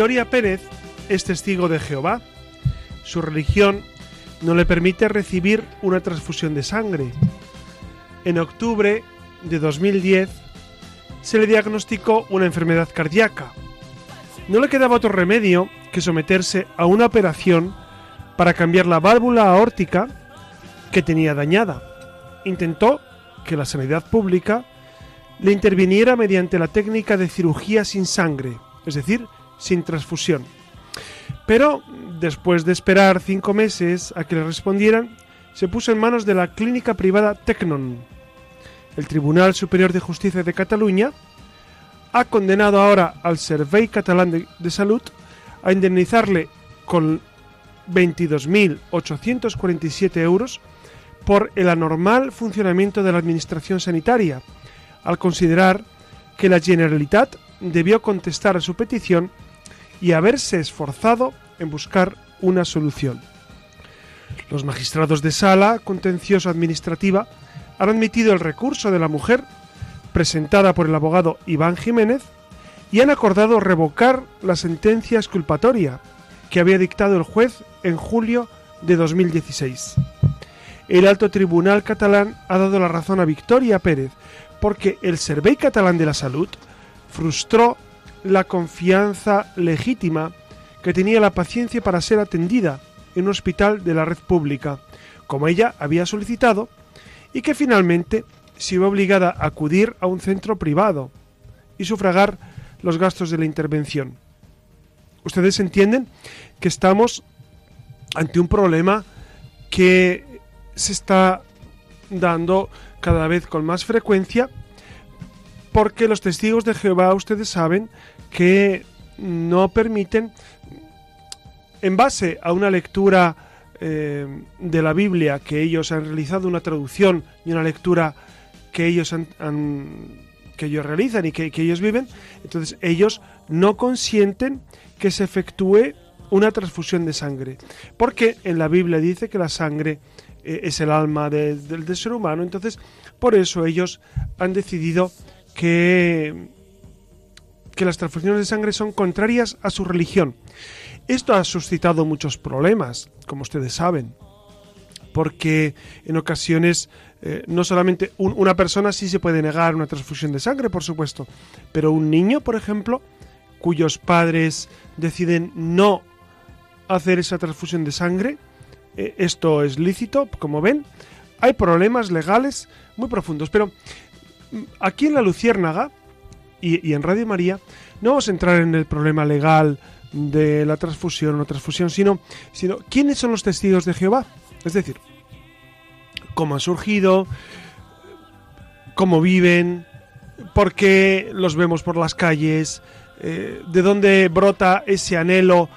Victoria Pérez es testigo de Jehová. Su religión no le permite recibir una transfusión de sangre. En octubre de 2010 se le diagnosticó una enfermedad cardíaca. No le quedaba otro remedio que someterse a una operación para cambiar la válvula aórtica que tenía dañada. Intentó que la sanidad pública le interviniera mediante la técnica de cirugía sin sangre, es decir, sin transfusión. Pero después de esperar cinco meses a que le respondieran, se puso en manos de la clínica privada Tecnon. El Tribunal Superior de Justicia de Cataluña ha condenado ahora al Servei Catalán de, de Salud a indemnizarle con 22.847 euros por el anormal funcionamiento de la Administración Sanitaria, al considerar que la Generalitat debió contestar a su petición y haberse esforzado en buscar una solución. Los magistrados de sala contencioso administrativa han admitido el recurso de la mujer presentada por el abogado Iván Jiménez y han acordado revocar la sentencia exculpatoria que había dictado el juez en julio de 2016. El alto tribunal catalán ha dado la razón a Victoria Pérez porque el Servei Catalán de la Salud frustró la confianza legítima que tenía la paciencia para ser atendida en un hospital de la red pública, como ella había solicitado, y que finalmente se iba obligada a acudir a un centro privado y sufragar los gastos de la intervención. Ustedes entienden que estamos ante un problema que se está dando cada vez con más frecuencia porque los testigos de Jehová, ustedes saben, que no permiten, en base a una lectura eh, de la Biblia que ellos han realizado, una traducción y una lectura que ellos han, que ellos realizan y que, ellos viven, entonces ellos no consienten que se efectúe una transfusión de sangre, porque en la Biblia dice que la sangre eh, es el alma del ser humano, entonces por eso ellos han decidido que, las transfusiones de sangre son contrarias a su religión. Esto ha suscitado muchos problemas, como ustedes saben, porque en ocasiones eh, no solamente una persona sí se puede negar una transfusión de sangre, por supuesto, pero un niño, por ejemplo, cuyos padres deciden no hacer esa transfusión de sangre, eh, esto es lícito, como ven, hay problemas legales muy profundos, pero aquí en la Luciérnaga y, en Radio María no vamos a entrar en el problema legal de la transfusión o no transfusión, sino, sino quiénes son los testigos de Jehová. Es decir, cómo han surgido, cómo viven, por qué los vemos por las calles, eh, de dónde brota ese anhelo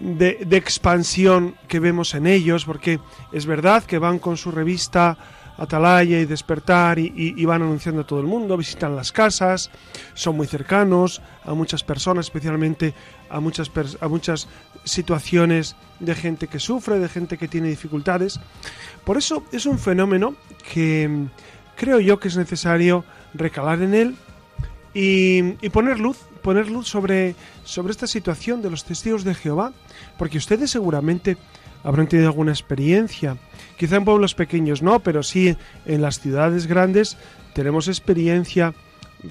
de, de, expansión que vemos en ellos, porque es verdad que van con su revista Atalaya y Despertar y, van anunciando a todo el mundo, visitan las casas, son muy cercanos a muchas personas, especialmente a muchas, a muchas situaciones de gente que sufre, de gente que tiene dificultades. Por eso es un fenómeno que mm, creo yo que es necesario recalar en él y, poner luz, poner luz sobre, sobre esta situación de los testigos de Jehová, porque ustedes seguramente habrán tenido alguna experiencia. Quizá en pueblos pequeños no, pero sí en las ciudades grandes tenemos experiencia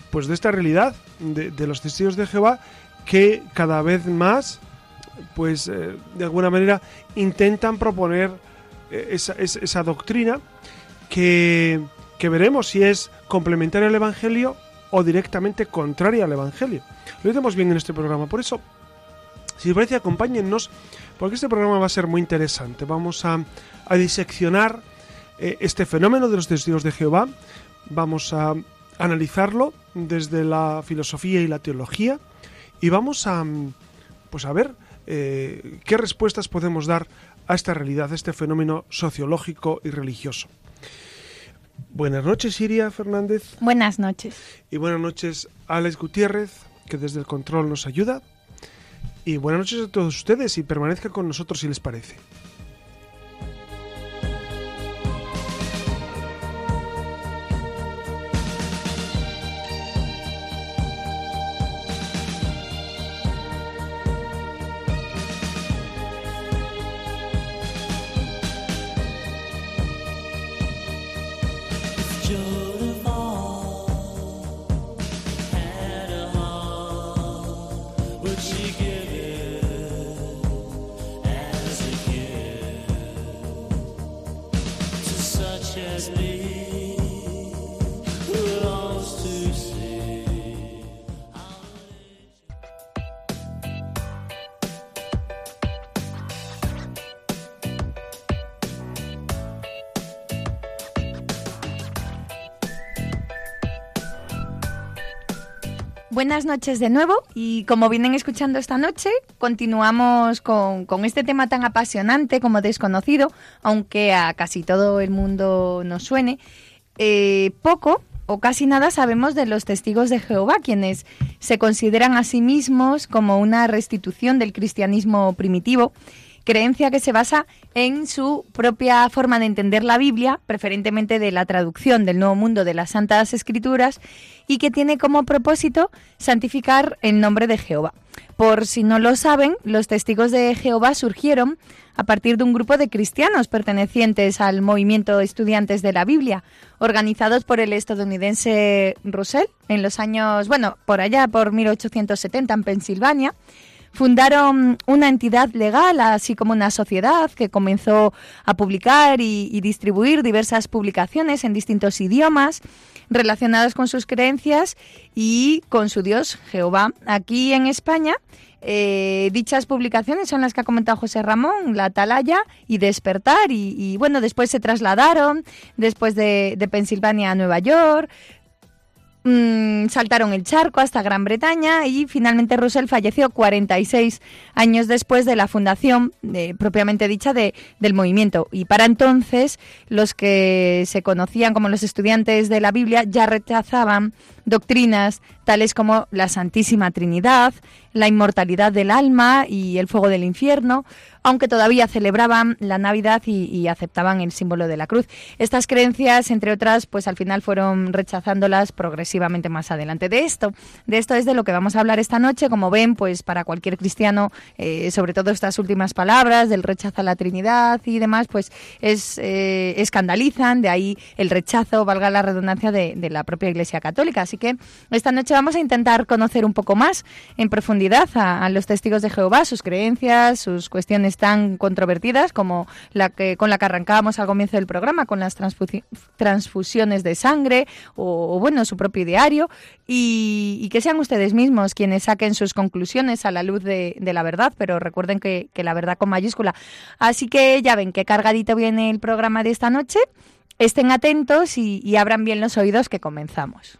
pues de esta realidad de, los testigos de Jehová que cada vez más pues eh, de alguna manera intentan proponer eh, esa, esa, doctrina que, que veremos si es complementaria al Evangelio o directamente contraria al Evangelio. Lo vemos bien en este programa. Por eso, si os parece, acompáñennos, porque este programa va a ser muy interesante. Vamos a, a diseccionar eh, este fenómeno de los testigos de Jehová. Vamos a analizarlo desde la filosofía y la teología y vamos a, pues a ver eh, qué respuestas podemos dar a esta realidad, a este fenómeno sociológico y religioso. Buenas noches, Iria Fernández. Buenas noches. Y buenas noches, Alex Gutiérrez, que desde el control nos ayuda. Y buenas noches a todos ustedes y permanezcan con nosotros si les parece. such as. Buenas noches de nuevo y como vienen escuchando esta noche, continuamos con, este tema tan apasionante como desconocido, aunque a casi todo el mundo nos suene. Eh, poco o casi nada sabemos de los testigos de Jehová, quienes se consideran a sí mismos como una restitución del cristianismo primitivo creencia que se basa en su propia forma de entender la Biblia, preferentemente de la traducción del Nuevo Mundo de las Santas Escrituras, y que tiene como propósito santificar el nombre de Jehová. Por si no lo saben, los testigos de Jehová surgieron a partir de un grupo de cristianos pertenecientes al movimiento Estudiantes de la Biblia, organizados por el estadounidense Russell en los años, bueno, por allá, por 1870 en Pensilvania, Fundaron una entidad legal, así como una sociedad que comenzó a publicar y, distribuir diversas publicaciones en distintos idiomas relacionados con sus creencias y con su Dios Jehová. Aquí en España eh, dichas publicaciones son las que ha comentado José Ramón, La Atalaya y Despertar, y, bueno, después se trasladaron, después de, de Pensilvania a Nueva York, Mm, saltaron el charco hasta Gran Bretaña y finalmente Russell falleció 46 años después de la fundación propiamente dicha de, del movimiento. Y para entonces los que se conocían como los estudiantes de la Biblia ya rechazaban doctrinas tales como la Santísima Trinidad, la inmortalidad del alma y el fuego del infierno, aunque todavía celebraban la Navidad y, aceptaban el símbolo de la cruz. Estas creencias, entre otras, pues al final fueron rechazándolas progresivamente más adelante. De esto, de esto es de lo que vamos a hablar esta noche. Como ven, pues para cualquier cristiano, eh, sobre todo estas últimas palabras del rechazo a la Trinidad y demás, pues es eh, escandalizan, de ahí el rechazo, valga la redundancia, de, la propia Iglesia Católica. Que esta noche vamos a intentar conocer un poco más en profundidad a, a los testigos de Jehová, sus creencias, sus cuestiones tan controvertidas como la que con la que arrancábamos al comienzo del programa, con las transfusiones de sangre o, bueno, su propio diario, y, que sean ustedes mismos quienes saquen sus conclusiones a la luz de, la verdad, pero recuerden que, la verdad con mayúscula. Así que ya ven qué cargadito viene el programa de esta noche. Estén atentos y abran bien los oídos que comenzamos.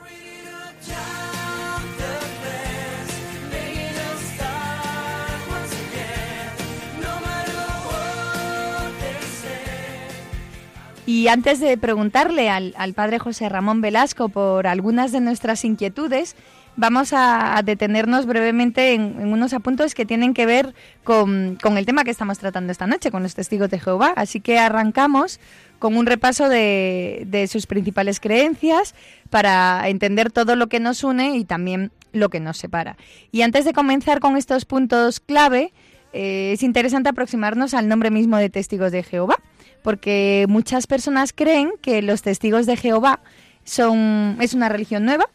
Y antes de preguntarle al, padre José Ramón Velasco por algunas de nuestras inquietudes, vamos a, detenernos brevemente en, unos apuntes que tienen que ver con, el tema que estamos tratando esta noche, con los testigos de Jehová. Así que arrancamos con un repaso de, de sus principales creencias para entender todo lo que nos une y también lo que nos separa. Y antes de comenzar con estos puntos clave, eh, es interesante aproximarnos al nombre mismo de testigos de Jehová, porque muchas personas creen que los testigos de Jehová son, es una religión nueva.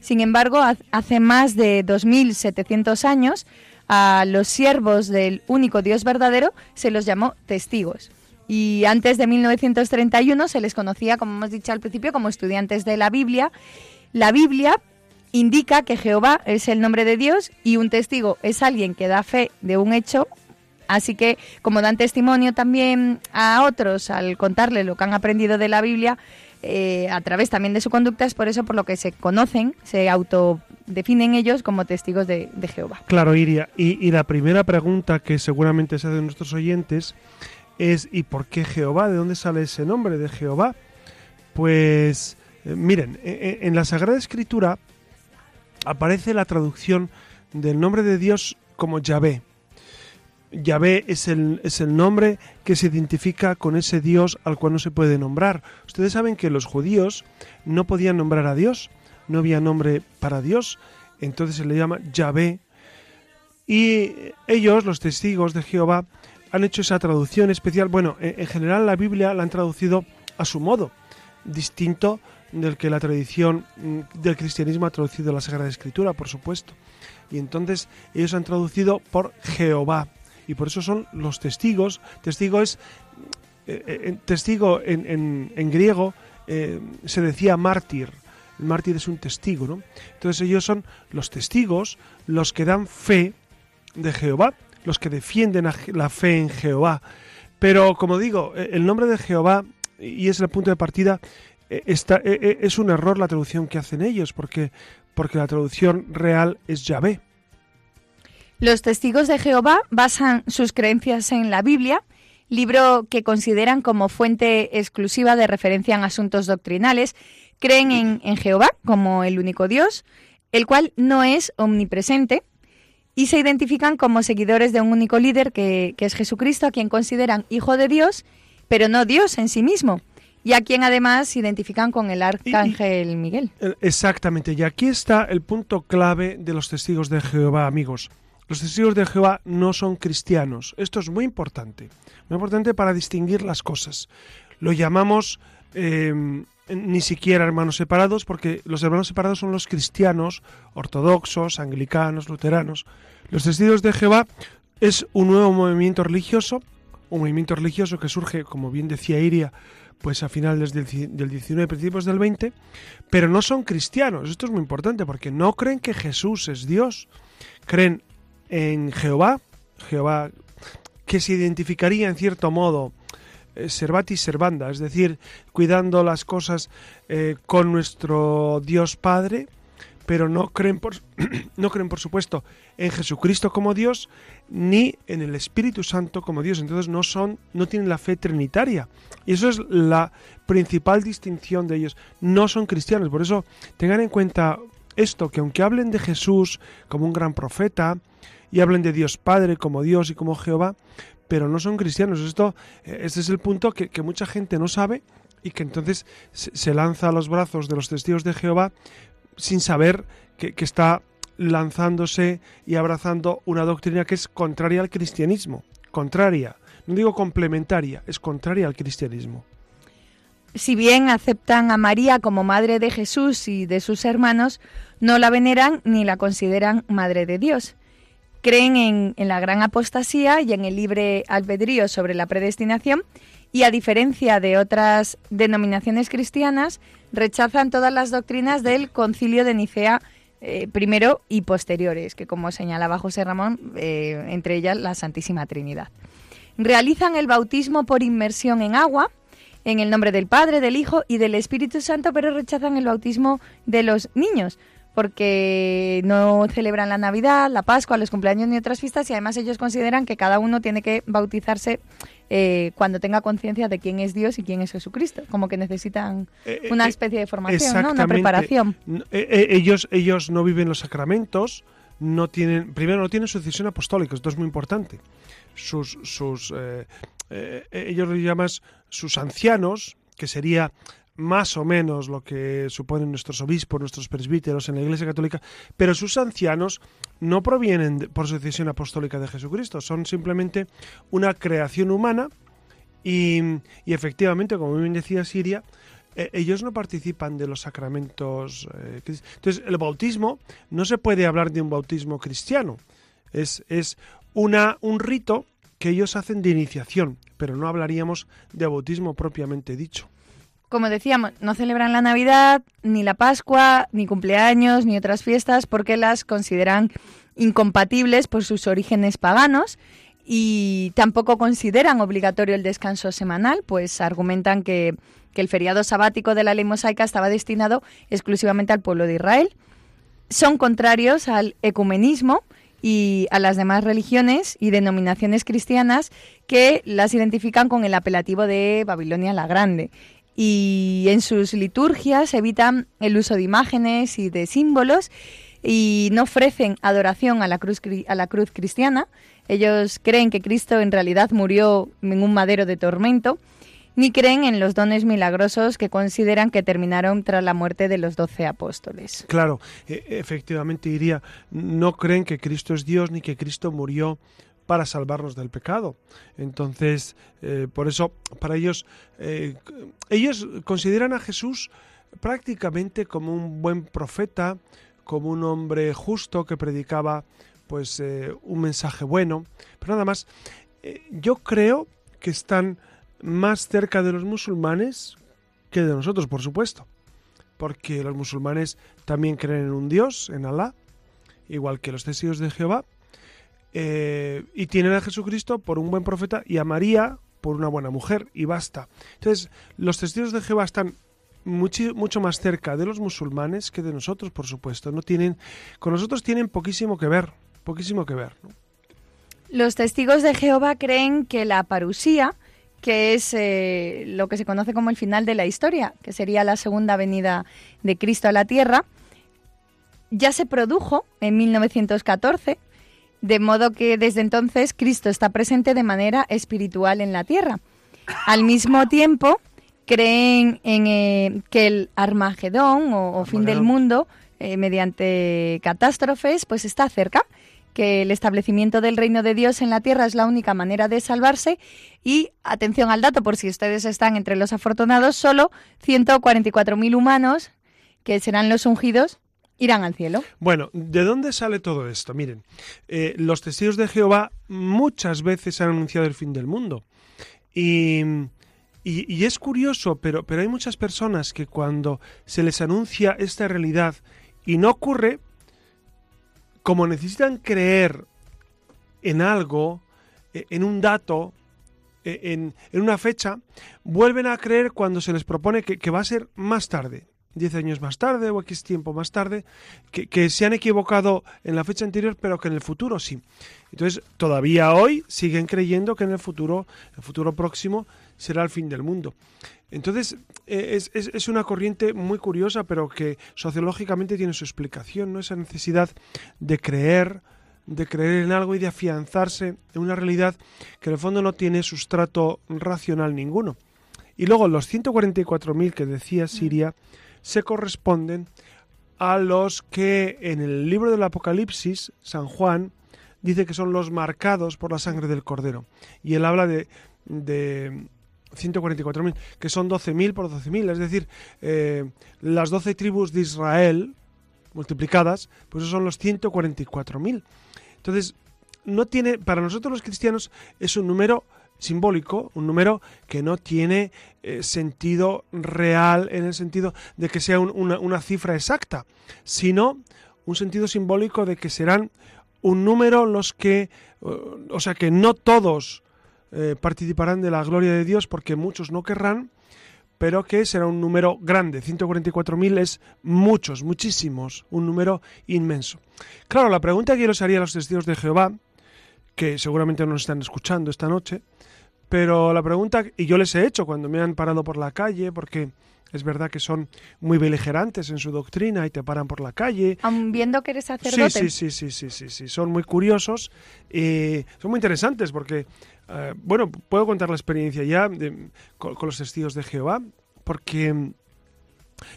Sin embargo, hace más de 2.700 años a los siervos del único Dios verdadero se los llamó testigos. Y antes de 1931 se les conocía, como hemos dicho al principio, como estudiantes de la Biblia. La Biblia indica que Jehová es el nombre de Dios y un testigo es alguien que da fe de un hecho. Así que, como dan testimonio también a otros al contarle lo que han aprendido de la Biblia, eh, a través también de su conducta, es por eso por lo que se conocen, se autodefinen ellos como testigos de, Jehová. Claro, Iria. Y, la primera pregunta que seguramente se hacen nuestros oyentes es ¿y por qué Jehová? ¿De dónde sale ese nombre de Jehová? Pues eh, miren, e, e, en la Sagrada Escritura aparece la traducción del nombre de Dios como Yahvé. Yahvé es el, es el nombre que se identifica con ese Dios al cual no se puede nombrar. Ustedes saben que los judíos no podían nombrar a Dios, no había nombre para Dios, entonces se le llama Yahvé. Y ellos, los testigos de Jehová, han hecho esa traducción especial. Bueno, en general la Biblia la han traducido a su modo, distinto del que la tradición mm, del cristianismo ha traducido la Sagrada Escritura, por supuesto. Y entonces ellos han traducido por Jehová. Y por eso son los testigos. Testigo es. Eh, eh, testigo en, griego eh, se decía mártir. El mártir es un testigo, ¿no? Entonces ellos son los testigos, los que dan fe de Jehová, los que defienden la fe en Jehová. Pero como digo, el nombre de Jehová, y es el punto de partida, eh, es un error la traducción que hacen ellos, porque, porque la traducción real es Yahvé. Los testigos de Jehová basan sus creencias en la Biblia, libro que consideran como fuente exclusiva de referencia en asuntos doctrinales. Creen en, Jehová como el único Dios, el cual no es omnipresente, y se identifican como seguidores de un único líder que, que es Jesucristo, a quien consideran hijo de Dios, pero no Dios en sí mismo y a quien además se identifican con el arcángel Miguel. Eh, exactamente, y aquí está el punto clave de los testigos de Jehová, amigos. Los testigos de Jehová no son cristianos. Esto es muy importante, muy importante para distinguir las cosas. Lo llamamos eh, ni siquiera hermanos separados, porque los hermanos separados son los cristianos, ortodoxos, anglicanos, luteranos. Los testigos de Jehová es un nuevo movimiento religioso, un movimiento religioso que surge, como bien decía Iria, pues a finales del, del 19, principios del 20, pero no son cristianos. Esto es muy importante porque no creen que Jesús es Dios. Creen en Jehová, Jehová que se identificaría en cierto modo eh, servatis servanda, es decir, cuidando las cosas eh, con nuestro Dios Padre, pero no creen por, no creen por supuesto en Jesucristo como Dios ni en el Espíritu Santo como Dios, entonces no son no tienen la fe trinitaria. Y eso es la principal distinción de ellos, no son cristianos, por eso tengan en cuenta esto que aunque hablen de Jesús como un gran profeta y hablen de Dios Padre como Dios y como Jehová, pero no son cristianos. Esto, eh, este es el punto que, mucha gente no sabe y que entonces se lanza a los brazos de los testigos de Jehová sin saber que, está lanzándose y abrazando una doctrina que es contraria al cristianismo, contraria, no digo complementaria, es contraria al cristianismo. Si bien aceptan a María como madre de Jesús y de sus hermanos, no la veneran ni la consideran madre de Dios. Creen en, la gran apostasía y en el libre albedrío sobre la predestinación y a diferencia de otras denominaciones cristianas, rechazan todas las doctrinas del concilio de Nicea eh, primero y posteriores, que como señalaba José Ramón, eh, entre ellas la Santísima Trinidad. Realizan el bautismo por inmersión en agua, en el nombre del Padre, del Hijo y del Espíritu Santo, pero rechazan el bautismo de los niños, porque no celebran la Navidad, la Pascua, los cumpleaños ni otras fiestas y además ellos consideran que cada uno tiene que bautizarse eh, cuando tenga conciencia de quién es Dios y quién es Jesucristo, como que necesitan Eh, eh, una eh, especie de formación, ¿no? una preparación. Ellos, ellos no viven los sacramentos, no tienen, primero no tienen sucesión apostólica, esto es muy importante. Sus, sus, eh, eh, ellos lo llaman sus ancianos, que sería más o menos lo que suponen nuestros obispos, nuestros presbíteros en la Iglesia Católica, pero sus ancianos no provienen por sucesión apostólica de Jesucristo, son simplemente una creación humana y, efectivamente, como bien decía Siria, eh, ellos no participan de los sacramentos. eh, entonces, el bautismo no se puede hablar de un bautismo cristiano. Es, es una, un rito que ellos hacen de iniciación, pero no hablaríamos de bautismo propiamente dicho. Como decíamos, no celebran la Navidad, ni la Pascua, ni cumpleaños, ni otras fiestas, porque las consideran incompatibles por sus orígenes paganos y tampoco consideran obligatorio el descanso semanal, pues argumentan que, que el feriado sabático de la ley mosaica estaba destinado exclusivamente al pueblo de Israel. Son contrarios al ecumenismo y a las demás religiones y denominaciones cristianas que las identifican con el apelativo de Babilonia la Grande. Y en sus liturgias evitan el uso de imágenes y de símbolos y no ofrecen adoración a la cruz, a la cruz cristiana. Ellos creen que Cristo en realidad murió en un madero de tormento, ni creen en los dones milagrosos que consideran que terminaron tras la muerte de los doce apóstoles. Claro, e- efectivamente diría, no creen que Cristo es Dios ni que Cristo murió para salvarnos del pecado. Entonces, eh, por eso, para ellos, eh, ellos consideran a Jesús prácticamente como un buen profeta, como un hombre justo que predicaba pues eh, un mensaje bueno, pero nada más. Yo creo que están más cerca de los musulmanes que de nosotros, por supuesto porque los musulmanes también creen en un Dios, en Alá, igual que los testigos de Jehová, eh, y tienen a Jesucristo por un buen profeta y a María por una buena mujer, y basta. Entonces, los testigos de Jehová están mucho más cerca de los musulmanes que de nosotros, por supuesto. No tienen, con nosotros tienen poquísimo que ver, poquísimo que ver. Los testigos de Jehová creen que la parusía, que es eh, lo que se conoce como el final de la historia, que sería la segunda venida de Cristo a la tierra, ya se produjo en 1914, de modo que desde entonces Cristo está presente de manera espiritual en la tierra. Al mismo tiempo, creen en eh, que el Armagedón o, o fin del mundo, eh, mediante catástrofes, pues está cerca que el establecimiento del reino de Dios en la tierra es la única manera de salvarse y atención al dato por si ustedes están entre los afortunados, solo 144.000 humanos que serán los ungidos irán al cielo. Bueno, ¿de dónde sale todo esto? Miren, eh, los testigos de Jehová muchas veces han anunciado el fin del mundo. Y, y- y es curioso, pero, pero hay muchas personas que cuando se les anuncia esta realidad y no ocurre, como necesitan creer en algo, eh, en un dato, eh, en, en una fecha, vuelven a creer cuando se les propone que, que va a ser más tarde, 10 años más tarde o X tiempo más tarde, que, se han equivocado en la fecha anterior, pero que en el futuro sí. Entonces, todavía hoy siguen creyendo que en el futuro, el futuro próximo, será el fin del mundo. Entonces, eh, es, es- una corriente muy curiosa, pero que sociológicamente tiene su explicación, ¿no? Esa necesidad de creer, de creer en algo y de afianzarse en una realidad que en el fondo no tiene sustrato racional ninguno. Y luego los 144.000 que decía Siria se corresponden a los que en el libro del Apocalipsis, San Juan dice que son los marcados por la sangre del Cordero. Y él habla de, de 144.000, que son 12.000 por 12.000, es decir, eh, las 12 tribus de Israel multiplicadas, pues son los 144.000. Entonces, no tiene, para nosotros los cristianos es un número simbólico, un número que no tiene eh, sentido real en el sentido de que sea un- una, cifra exacta, sino un sentido simbólico de que serán un número los que, eh, o sea, que no todos eh, participarán de la gloria de Dios porque muchos no querrán, pero que será un número grande. 144.000 es muchos, muchísimos, un número inmenso. Claro, la pregunta que yo les haría a los testigos de Jehová, que seguramente no nos están escuchando esta noche, pero la pregunta, y yo les he hecho cuando me han parado por la calle, porque es verdad que son muy beligerantes en su doctrina y te paran por la calle. Aun viendo que eres sacerdote. Sí, sí, sí, sí, sí, sí, Son muy curiosos y son muy interesantes porque, eh, bueno, puedo contar la experiencia ya con, los testigos de Jehová, porque mm,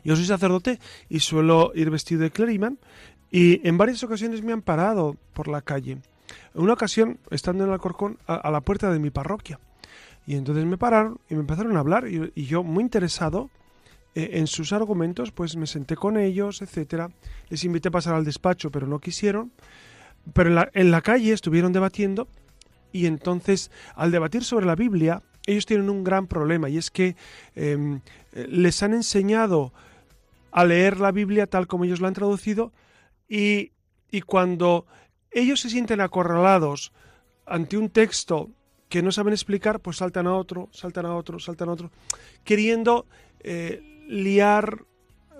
yo soy sacerdote y suelo ir vestido de cleriman y en varias ocasiones me han parado por la calle. En una ocasión, estando en Alcorcón, a, a la puerta de mi parroquia. Y entonces me pararon y me empezaron a hablar y yo muy interesado eh, en sus argumentos, pues me senté con ellos, etcétera. Les invité a pasar al despacho, pero no quisieron. Pero en la, calle estuvieron debatiendo y entonces, al debatir sobre la Biblia, ellos tienen un gran problema y es que em, les han enseñado a leer la Biblia tal como ellos la han traducido y, y cuando ellos se sienten acorralados ante un texto que no saben explicar, pues saltan a otro, saltan a otro, saltan a otro, queriendo eh, liar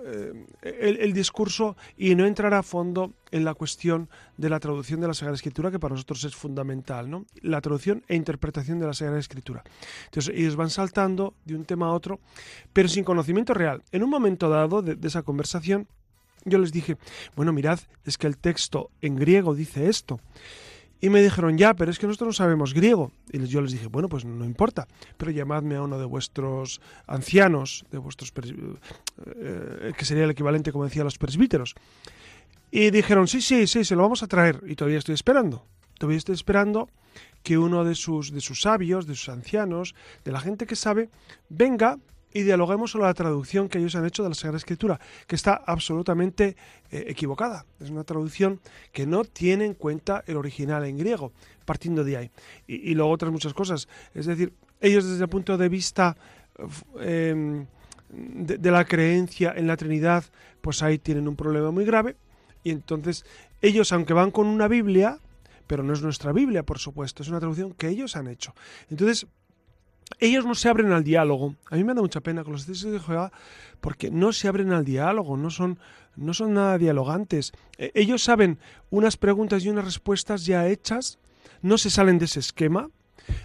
eh, el, discurso y no entrar a fondo en la cuestión de la traducción de la Sagrada Escritura, que para nosotros es fundamental, ¿no? La traducción e interpretación de la Sagrada Escritura. Entonces, ellos van saltando de un tema a otro, pero sin conocimiento real. En un momento dado de esa conversación, yo les dije, bueno, mirad, es que el texto en griego dice esto. Y me dijeron, ya, pero es que nosotros no sabemos griego. Y yo les dije, bueno, pues no importa, pero llamadme a uno de vuestros ancianos, de vuestros eh, que sería el equivalente, como decía, a los presbíteros. Y dijeron, sí, sí, sí, se lo vamos a traer. Y todavía estoy esperando. Todavía estoy esperando que uno de sus, de sus sabios, de sus ancianos, de la gente que sabe, venga y dialoguemos sobre la traducción que ellos han hecho de la Sagrada Escritura, que está absolutamente eh, equivocada. Es una traducción que no tiene en cuenta el original en griego, partiendo de ahí. Y, luego otras muchas cosas. Es decir, ellos desde el punto de vista em, de, la creencia en la Trinidad, pues ahí tienen un problema muy grave. Y entonces ellos, aunque van con una Biblia, pero no es nuestra Biblia, por supuesto, es una traducción que ellos han hecho. Entonces, ellos no se abren al diálogo. A mí me da mucha pena con los testigos de Jehová porque no se abren al diálogo, no son, no son nada dialogantes. E, ellos saben unas preguntas y unas respuestas ya hechas, no se salen de ese esquema,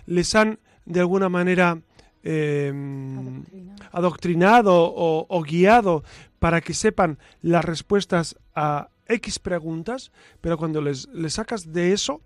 les han de alguna manera em, adoctrinado, o, guiado para que sepan las respuestas a X preguntas, pero cuando les, les sacas de eso,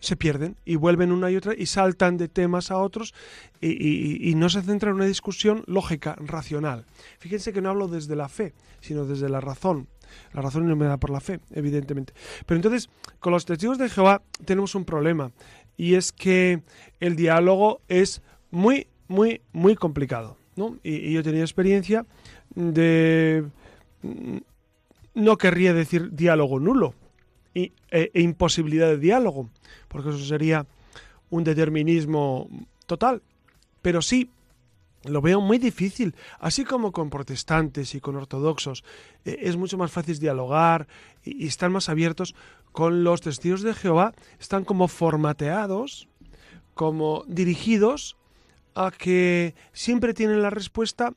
se pierden y vuelven una y otra y saltan de temas a otros y, no se centra en una discusión lógica, racional. Fíjense que no hablo desde la fe, sino desde la razón. La razón no me da por la fe, evidentemente. Pero entonces, con los testigos de Jehová tenemos un problema y es que el diálogo es muy, muy, muy complicado. ¿no? Y, y yo tenía experiencia de... No querría decir diálogo nulo, e, e, imposibilidad de diálogo, porque eso sería un determinismo total. Pero sí, lo veo muy difícil, así como con protestantes y con ortodoxos. Eh, es mucho más fácil dialogar y, y estar más abiertos. Con los testigos de Jehová están como formateados, como dirigidos a que siempre tienen la respuesta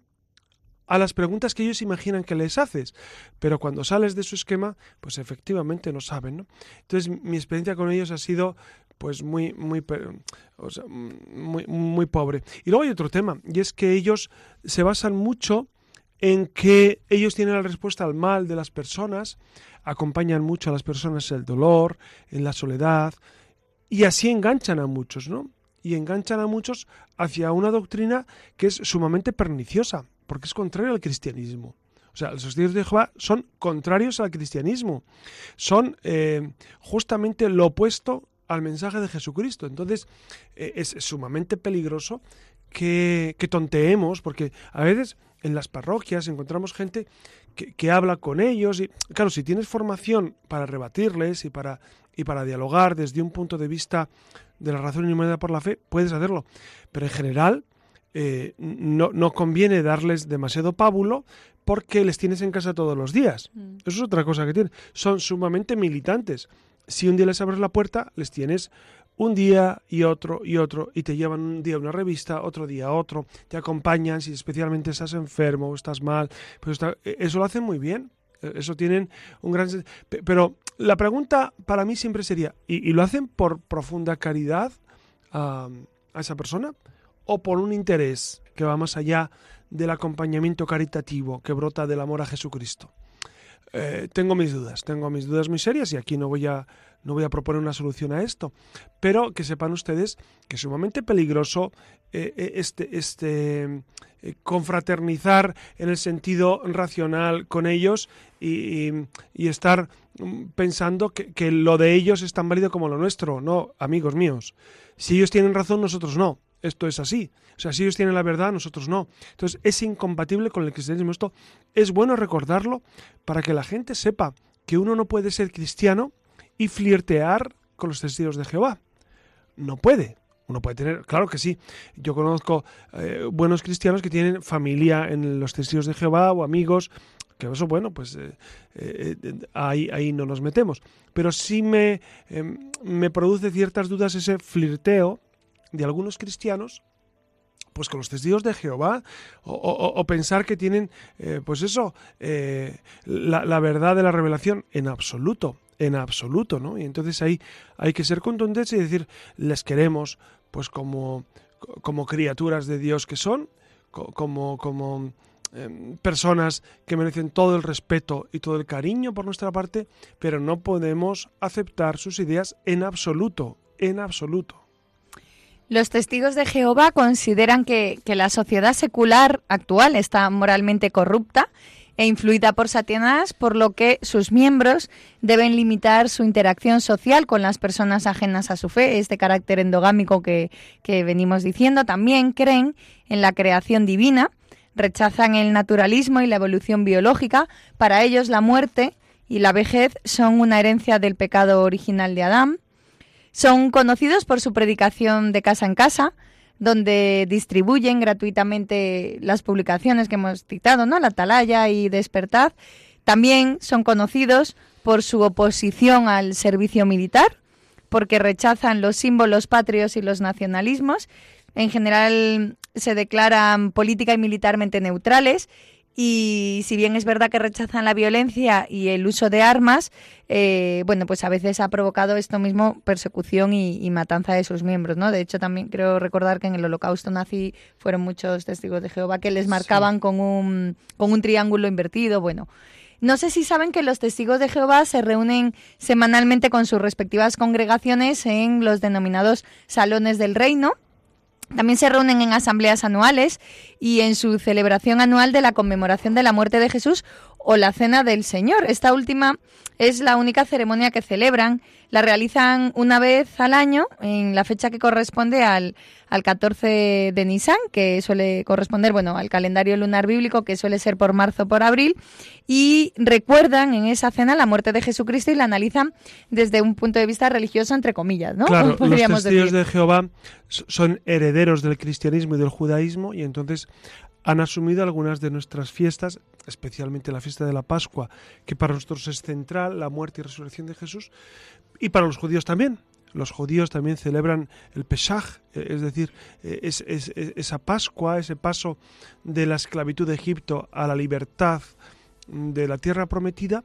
a las preguntas que ellos imaginan que les haces, pero cuando sales de su esquema, pues efectivamente no saben, ¿no? Entonces mi experiencia con ellos ha sido pues muy muy muy muy pobre. Y luego hay otro tema, y es que ellos se basan mucho en que ellos tienen la respuesta al mal de las personas, acompañan mucho a las personas en el dolor, en la soledad, y así enganchan a muchos, ¿no? Y enganchan a muchos hacia una doctrina que es sumamente perniciosa porque es contrario al cristianismo. O sea, los testigos de Jehová son contrarios al cristianismo. Son eh, justamente lo opuesto al mensaje de Jesucristo. Entonces, eh, es sumamente peligroso que, tonteemos, porque a veces en las parroquias encontramos gente que, habla con ellos y, claro, si tienes formación para rebatirles y para, y para dialogar desde un punto de vista de la razón y humanidad por la fe, puedes hacerlo. Pero en general, eh, no, no, conviene darles demasiado pábulo porque les tienes en casa todos los días. Mm. Eso es otra cosa que tienen. Son sumamente militantes. Si un día les abres la puerta, les tienes un día y otro y otro y te llevan un día una revista, otro día otro, te acompañan si especialmente estás enfermo o estás mal, pues eso lo hacen muy bien. E, eso tienen un gran... Pero la pregunta para mí siempre sería, ¿y, lo hacen por profunda caridad a, a esa persona? ¿O por un interés que va más allá del acompañamiento caritativo que brota del amor a Jesucristo? Eh, tengo mis dudas, tengo mis dudas muy serias y aquí no voy a no voy a proponer una solución a esto, pero que sepan ustedes que es sumamente peligroso eh, eh, este, este confraternizar en el sentido racional con ellos y, estar mm, pensando que, lo de ellos es tan válido como lo nuestro. No, amigos míos, si ellos tienen razón, nosotros no esto es así. O sea, si ellos tienen la verdad, nosotros no. Entonces es incompatible con el cristianismo. Esto es bueno recordarlo para que la gente sepa que uno no puede ser cristiano y flirtear con los testigos de Jehová. No puede. Uno puede tener, claro que sí. Yo conozco eh, buenos cristianos que tienen familia en los testigos de Jehová o amigos, que eso, bueno, pues eh, eh, ahí, ahí no nos metemos. Pero sí me, em, me produce ciertas dudas ese flirteo de algunos cristianos pues con los testigos de Jehová o, pensar que tienen eh, pues eso eh, la, verdad de la revelación en absoluto en absoluto no y entonces ahí hay que ser contundentes y decir les queremos pues como como criaturas de Dios que son como como em, personas que merecen todo el respeto y todo el cariño por nuestra parte pero no podemos aceptar sus ideas en absoluto en absoluto los testigos de Jehová consideran que, la sociedad secular actual está moralmente corrupta e influida por Satanás, por lo que sus miembros deben limitar su interacción social con las personas ajenas a su fe, este carácter endogámico que, que venimos diciendo. También creen en la creación divina, rechazan el naturalismo y la evolución biológica. Para ellos la muerte y la vejez son una herencia del pecado original de Adán. Son conocidos por su predicación de casa en casa, donde distribuyen gratuitamente las publicaciones que hemos citado, ¿no? La Atalaya y Despertad. También son conocidos por su oposición al servicio militar, porque rechazan los símbolos patrios y los nacionalismos. En general se declaran política y militarmente neutrales y si bien es verdad que rechazan la violencia y el uso de armas, eh, bueno, pues a veces ha provocado esto mismo persecución y, matanza de sus miembros, ¿no? De hecho, también creo recordar que en el holocausto nazi fueron muchos testigos de Jehová que les marcaban con, un, con un triángulo invertido, bueno. No sé si saben que los testigos de Jehová se reúnen semanalmente con sus respectivas congregaciones en los denominados salones del reino, también se reúnen en asambleas anuales y en su celebración anual de la conmemoración de la muerte de Jesús o la Cena del Señor. Esta última es la única ceremonia que celebran. La realizan una vez al año en la fecha que corresponde al, al 14 de Nisan, que suele corresponder, bueno, al calendario lunar bíblico, que suele ser por marzo o por abril, y recuerdan en esa cena la muerte de Jesucristo y la analizan desde un punto de vista religioso, entre comillas, ¿no? Claro, los testigos de Jehová son herederos del cristianismo y del judaísmo, y entonces han asumido algunas de nuestras fiestas, especialmente la fiesta de la Pascua, que para nosotros es central, la muerte y resurrección de Jesús, y para los judíos también. Los judíos también celebran el Pesaj, eh, es decir, es, esa Pascua, ese paso de la esclavitud de Egipto a la libertad de la tierra prometida.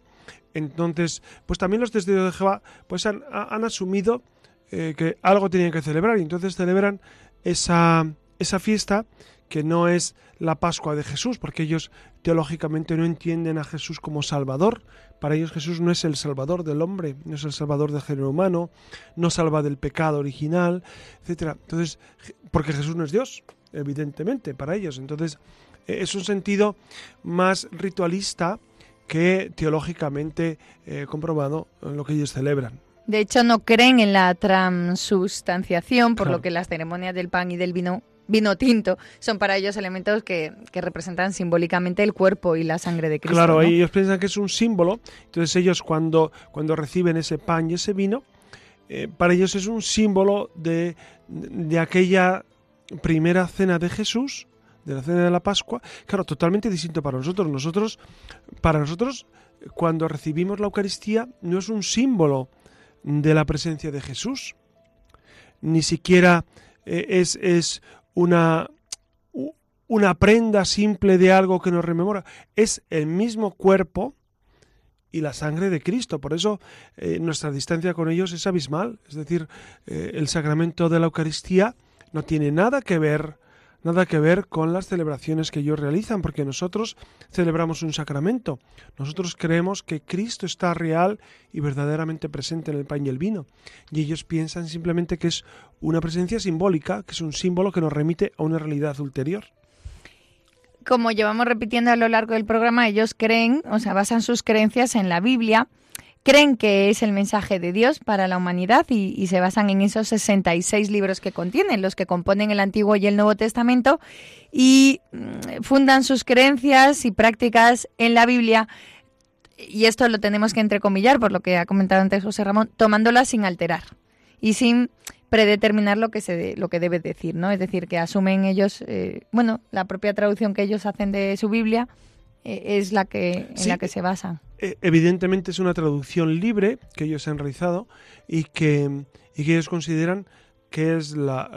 Entonces, pues también los testigos de Jehová pues han, asumido eh, que algo tenían que celebrar y entonces celebran esa, esa fiesta que no es la Pascua de Jesús, porque ellos teológicamente no entienden a Jesús como Salvador. Para ellos Jesús no es el Salvador del hombre, no es el Salvador del género humano, no salva del pecado original, etcétera. Entonces, porque Jesús no es Dios, evidentemente, para ellos. Entonces, e, es un sentido más ritualista que teológicamente eh, comprobado en lo que ellos celebran. De hecho, no creen en la transustanciación, por lo que las ceremonias del pan y del vino vino tinto, son para ellos elementos que, representan simbólicamente el cuerpo y la sangre de Cristo. Claro, ellos piensan que es un símbolo, entonces ellos cuando, cuando reciben ese pan y ese vino, eh, para ellos es un símbolo de, de aquella primera cena de Jesús, de la cena de la Pascua, claro, totalmente distinto para nosotros. Nosotros, para nosotros, cuando recibimos la Eucaristía, no es un símbolo de la presencia de Jesús, ni siquiera eh, es, es una, una prenda simple de algo que nos rememora, es el mismo cuerpo y la sangre de Cristo. Por eso eh, nuestra distancia con ellos es abismal. Es decir, eh, el sacramento de la Eucaristía no tiene nada que ver nada que ver con las celebraciones que ellos realizan, porque nosotros celebramos un sacramento. Nosotros creemos que Cristo está real y verdaderamente presente en el pan y el vino. Y ellos piensan simplemente que es una presencia simbólica, que es un símbolo que nos remite a una realidad ulterior como llevamos repitiendo a lo largo del programa, ellos creen, o sea, basan sus creencias en la Biblia, creen que es el mensaje de Dios para la humanidad y, se basan en esos 66 libros que contienen, los que componen el Antiguo y el Nuevo Testamento, y mm, fundan sus creencias y prácticas en la Biblia. Y esto lo tenemos que entrecomillar, por lo que ha comentado antes José Ramón, tomándolas sin alterar y sin predeterminar lo que se lo que debe decir, ¿no? Es decir, que asumen ellos, eh, bueno, la propia traducción que ellos hacen de su Biblia eh, es la que en la que se basan. Eh, evidentemente es una traducción libre que ellos han realizado y que, y que ellos consideran que es la,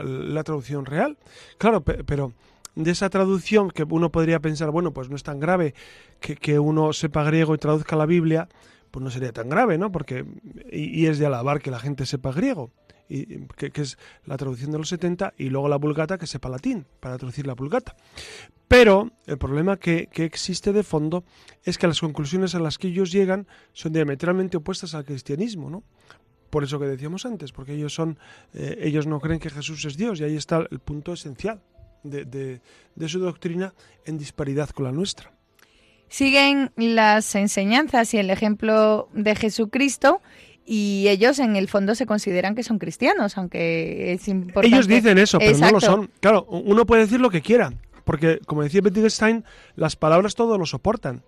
traducción real. Claro, pero de esa traducción que uno podría pensar, bueno, pues no es tan grave que, que uno sepa griego y traduzca la Biblia, pues no sería tan grave, ¿no? Porque, y es de alabar que la gente sepa griego que, es la traducción de los 70, y luego la Vulgata, que sepa latín, para traducir la Vulgata. Pero el problema que, existe de fondo es que las conclusiones a las que ellos llegan son diametralmente opuestas al cristianismo, ¿no? Por eso que decíamos antes, porque ellos son, eh, ellos no creen que Jesús es Dios, y ahí está el punto esencial de, de su doctrina en disparidad con la nuestra. Siguen las enseñanzas y el ejemplo de Jesucristo y ellos en el fondo se consideran que son cristianos, aunque es importante. Ellos dicen eso, pero no lo son. Claro, uno puede decir lo que quiera, porque como decía Wittgenstein, las palabras todo lo soportan.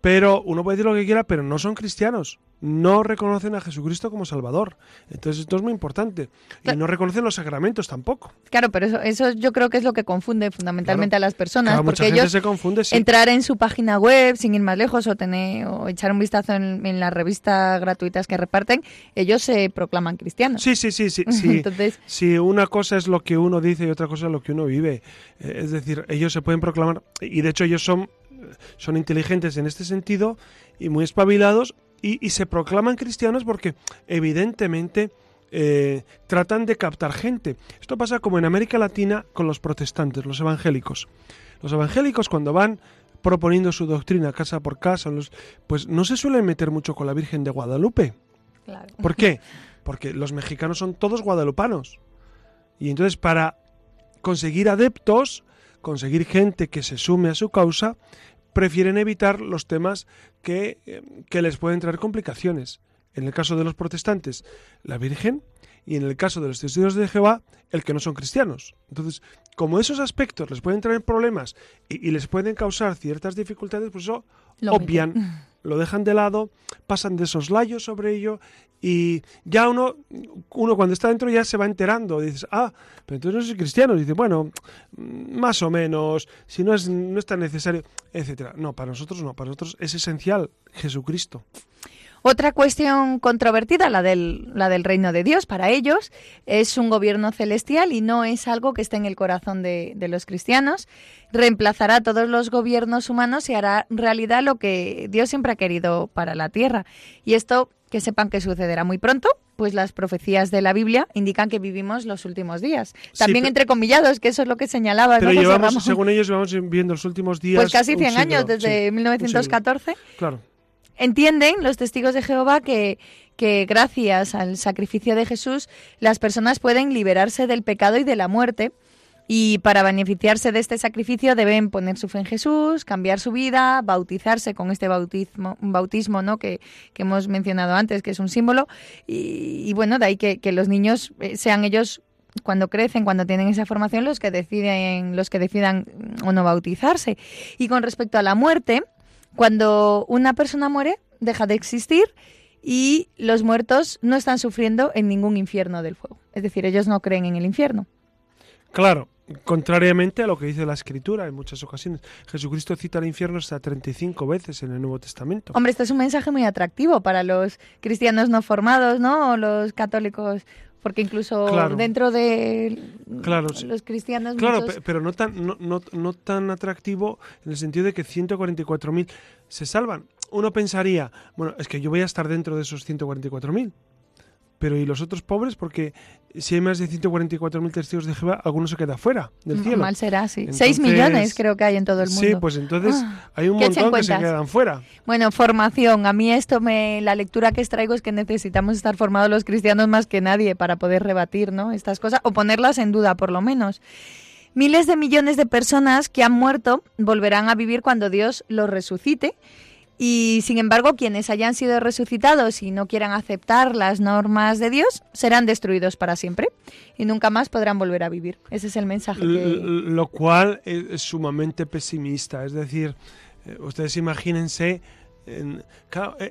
Pero uno puede decir lo que quiera, pero no son cristianos no reconocen a Jesucristo como Salvador. Entonces esto es muy importante. Y no reconocen los sacramentos tampoco. Claro, pero eso, eso yo creo que es lo que confunde fundamentalmente a las personas. porque ellos se confunde, entrar en su página web sin ir más lejos o tener o echar un vistazo en, las revistas gratuitas que reparten, ellos se proclaman cristianos. Sí, sí, sí, sí. Entonces, si una cosa es lo que uno dice y otra cosa es lo que uno vive. Eh, es decir, ellos se pueden proclamar, y de hecho ellos son, son inteligentes en este sentido y muy espabilados y, se proclaman cristianos porque evidentemente eh, tratan de captar gente. Esto pasa como en América Latina con los protestantes, los evangélicos. Los evangélicos cuando van proponiendo su doctrina casa por casa, pues no se suelen meter mucho con la Virgen de Guadalupe. ¿Por qué? Porque los mexicanos son todos guadalupanos. Y entonces para conseguir adeptos, conseguir gente que se sume a su causa, prefieren evitar los temas que, eh, que les pueden traer complicaciones. En el caso de los protestantes, la Virgen, y en el caso de los testigos de Jehová, el que no son cristianos. Entonces, como esos aspectos les pueden traer problemas y, les pueden causar ciertas dificultades, pues eso lo obvian, lo dejan de lado, pasan de layos sobre ello y ya uno, uno cuando está dentro ya se va enterando. Dices, ah, pero entonces no soy cristiano. bueno, más o menos, si no es, no es tan necesario, etcétera. No, para nosotros no, para nosotros es esencial Jesucristo. Otra cuestión controvertida, la del, la del reino de Dios, para ellos es un gobierno celestial y no es algo que esté en el corazón de, de los cristianos. Reemplazará todos los gobiernos humanos y hará realidad lo que Dios siempre ha querido para la tierra. Y esto que sepan que sucederá muy pronto, pues las profecías de la Biblia indican que vivimos los últimos días. También entre comillados, que eso es lo que señalaba. Pero llevamos, según ellos, vamos viviendo los últimos días. Pues casi 100 años, desde 1914. Claro. Entienden los testigos de Jehová que, que gracias al sacrificio de Jesús las personas pueden liberarse del pecado y de la muerte y para beneficiarse de este sacrificio deben poner su fe en Jesús, cambiar su vida, bautizarse con este bautismo, bautismo ¿no? que, hemos mencionado antes, que es un símbolo. Y, bueno, de ahí que, los niños eh, sean ellos cuando crecen, cuando tienen esa formación, los que deciden, los que decidan o no bautizarse. Y con respecto a la muerte, cuando una persona muere, deja de existir y los muertos no están sufriendo en ningún infierno del fuego. Es decir, ellos no creen en el infierno. Claro, Contrariamente a lo que dice la Escritura en muchas ocasiones, Jesucristo cita el infierno hasta 35 veces en el Nuevo Testamento. Hombre, este es un mensaje muy atractivo para los cristianos no formados, ¿no? O los católicos Porque incluso Claro. dentro de Claro, los cristianos Claro, muchos- pe- pero no tan, no, no- no tan atractivo en el sentido de que 144.000 se salvan. Uno pensaría, bueno, es que yo voy a estar dentro de esos 144.000. Pero ¿y los otros pobres? Porque si hay más de 144.000 testigos de Jehová, alguno se queda fuera del cielo. Mal será, sí. Entonces- Seis millones creo que hay en todo el mundo. Sí, pues entonces Ah, hay un ¿qué echen montón que se quedan fuera. Bueno, formación. A mí esto me, la lectura que extraigo es que necesitamos estar formados los cristianos más que nadie para poder rebatir, ¿no? Estas cosas o ponerlas en duda, por lo menos. Miles de millones de personas que han muerto volverán a vivir cuando Dios los resucite. Y sin embargo, quienes hayan sido resucitados y no quieran aceptar las normas de Dios serán destruidos para siempre y nunca más podrán volver a vivir. Ese es el mensaje que. Lo cual es, sumamente pesimista. Es decir, eh, ustedes imagínense, e-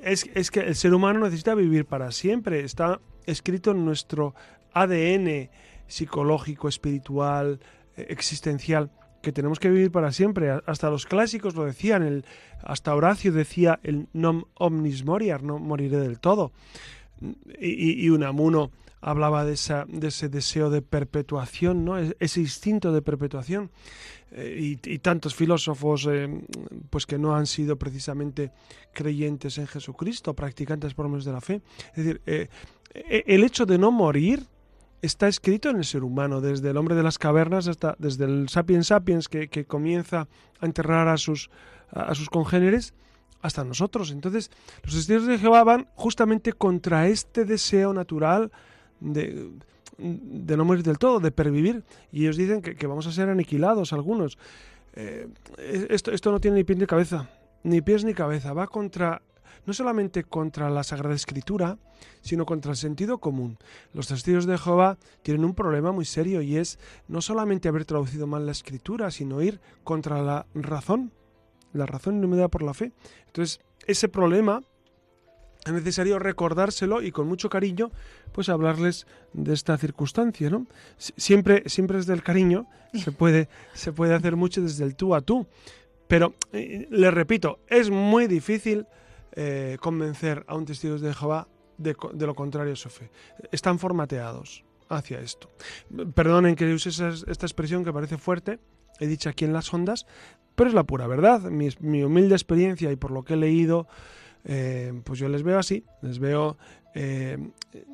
es, es que el ser humano necesita vivir para siempre. Está escrito en nuestro ADN psicológico, espiritual, eh, existencial, que tenemos que vivir para siempre. Hasta los clásicos lo decían, el, hasta Horacio decía el non omnis moriar, no moriré del todo. Y, Unamuno hablaba de, esa, de ese deseo de perpetuación, ¿no? E- ese instinto de perpetuación. Eh, y, tantos filósofos eh, pues que no han sido precisamente creyentes en Jesucristo, practicantes por menos de la fe. Es decir, eh, eh, el hecho de no morir está escrito en el ser humano, desde el hombre de las cavernas hasta desde el sapiens sapiens que, que comienza a enterrar a sus, a, sus congéneres hasta nosotros. Entonces, los testigos de Jehová van justamente contra este deseo natural de, de no morir del todo, de pervivir. Y ellos dicen que, que vamos a ser aniquilados algunos. Eh, esto, esto no tiene ni pie ni cabeza, ni pies ni cabeza. Va contra, no solamente contra la Sagrada Escritura, sino contra el sentido común. Los testigos de Jehová tienen un problema muy serio y es no solamente haber traducido mal la Escritura, sino ir contra la razón, la razón iluminada por la fe. Entonces, ese problema es necesario recordárselo y con mucho cariño, pues hablarles de esta circunstancia, ¿no? Si- Siempre, siempre desde el cariño se puede, se puede hacer mucho desde el tú a tú. Pero, eh, le repito, es muy difícil eh, convencer a un testigo de Jehová de, lo contrario a su fe. Están formateados hacia esto. Perdonen que use esa- esta expresión que parece fuerte, he dicho aquí en las ondas, pero es la pura verdad. Mi, mi humilde experiencia y por lo que he leído, eh, pues yo les veo así, les veo eh,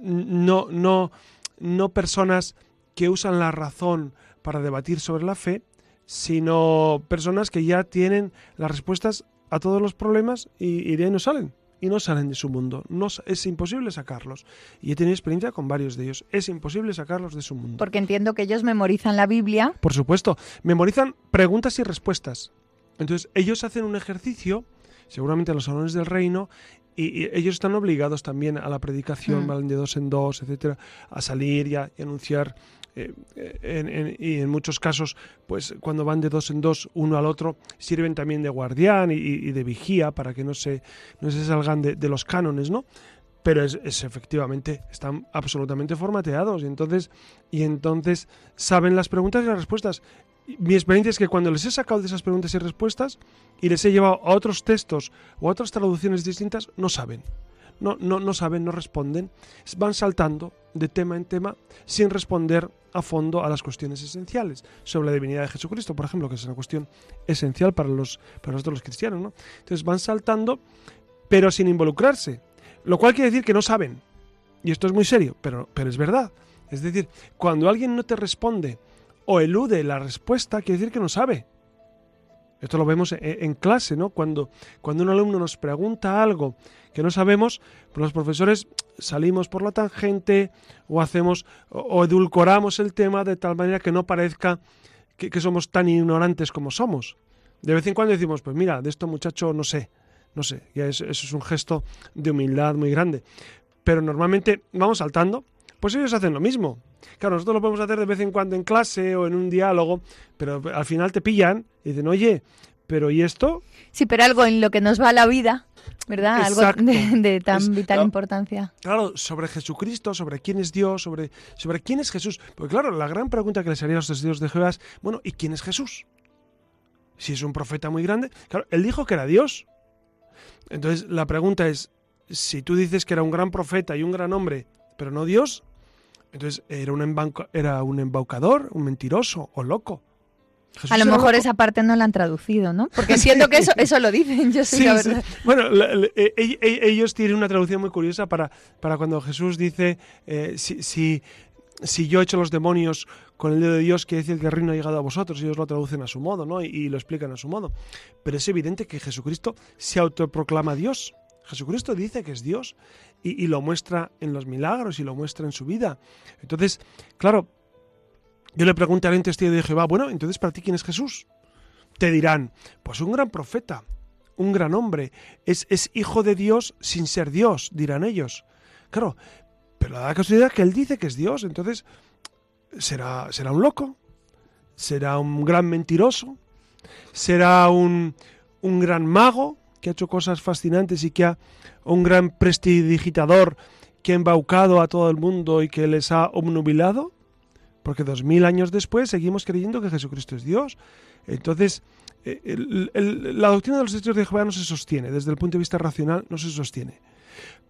no, no, no personas que usan la razón para debatir sobre la fe, sino personas que ya tienen las respuestas a todos los problemas y, y de ahí no salen. Y no salen de su mundo. No, es imposible sacarlos. Y he tenido experiencia con varios de ellos. Es imposible sacarlos de su mundo. Porque entiendo que ellos memorizan la Biblia. Por supuesto, memorizan preguntas y respuestas. Entonces, ellos hacen un ejercicio, seguramente en los salones del reino, y, y ellos están obligados también a la predicación, Mm. van de dos en dos, etcétera, a salir y a y anunciar. Eh, en- en- y en muchos casos, pues cuando van de dos en dos, uno al otro, sirven también de guardián y, y de vigía para que no se, no se salgan de, de los cánones, ¿no? Pero es, es efectivamente, están absolutamente formateados y entonces, y entonces saben las preguntas y las respuestas. Mi experiencia es que cuando les he sacado de esas preguntas y respuestas y les he llevado a otros textos o a otras traducciones distintas, no saben. No, no, no saben, no responden. Van saltando de tema en tema sin responder a fondo a las cuestiones esenciales sobre la divinidad de Jesucristo, por ejemplo, que es una cuestión esencial para, los, para nosotros los cristianos. ¿no? Entonces van saltando, pero sin involucrarse. Lo cual quiere decir que no saben. Y esto es muy serio, pero, pero es verdad. Es decir, cuando alguien no te responde o elude la respuesta, quiere decir que no sabe. Esto lo vemos en, en clase, ¿no? Cuando, cuando un alumno nos pregunta algo que no sabemos, pues los profesores salimos por la tangente o hacemos o, edulcoramos el tema de tal manera que no parezca que, que somos tan ignorantes como somos. De vez en cuando decimos, pues mira, de esto muchacho no sé, no sé, eso es un gesto de humildad muy grande. Pero normalmente vamos saltando, pues ellos hacen lo mismo. Claro, nosotros lo podemos hacer de vez en cuando en clase o en un diálogo, pero al final te pillan y dicen, oye, pero ¿y esto? Sí, pero algo en lo que nos va la vida, ¿verdad? Exacto. Algo de, de tan Es- vital importancia. Claro, sobre Jesucristo, sobre quién es Dios, sobre, sobre quién es Jesús. Porque claro, la gran pregunta que les haría a los testigos de Jehová es, bueno, ¿y quién es Jesús? Si es un profeta muy grande, claro, él dijo que era Dios. Entonces la pregunta es, si tú dices que era un gran profeta y un gran hombre, pero no Dios, Entonces, ¿era un, era un embaucador, un mentiroso o loco? a lo mejor esa parte no la han traducido, ¿no? Porque siento que eso, eso lo dicen, yo sé la verdad. Bueno, e, e, e, ellos tienen una traducción muy curiosa para, para cuando Jesús dice, eh, si, si, si, yo echo los demonios con el dedo de Dios, quiere decir que el reino ha llegado a vosotros, ellos lo traducen a su modo, ¿no? Y, lo explican a su modo. Pero es evidente que Jesucristo se autoproclama Dios. Jesucristo dice que es Dios y, lo muestra en los milagros y lo muestra en su vida. Entonces, claro, yo le preguntaré a un testigo de Jehová, bueno, entonces para ti quién es Jesús? Te dirán, pues un gran profeta, un gran hombre, es, es hijo de Dios sin ser Dios, dirán ellos. Claro, pero la casualidad que él dice que es Dios, entonces será, será un loco, será un gran mentiroso, será un, un gran mago que ha hecho cosas fascinantes y que ha un gran prestidigitador que ha embaucado a todo el mundo y que les ha obnubilado. Porque dos mil años después seguimos creyendo que Jesucristo es Dios. Entonces, eh, la doctrina de los testigos de Jehová no se sostiene, desde el punto de vista racional no se sostiene.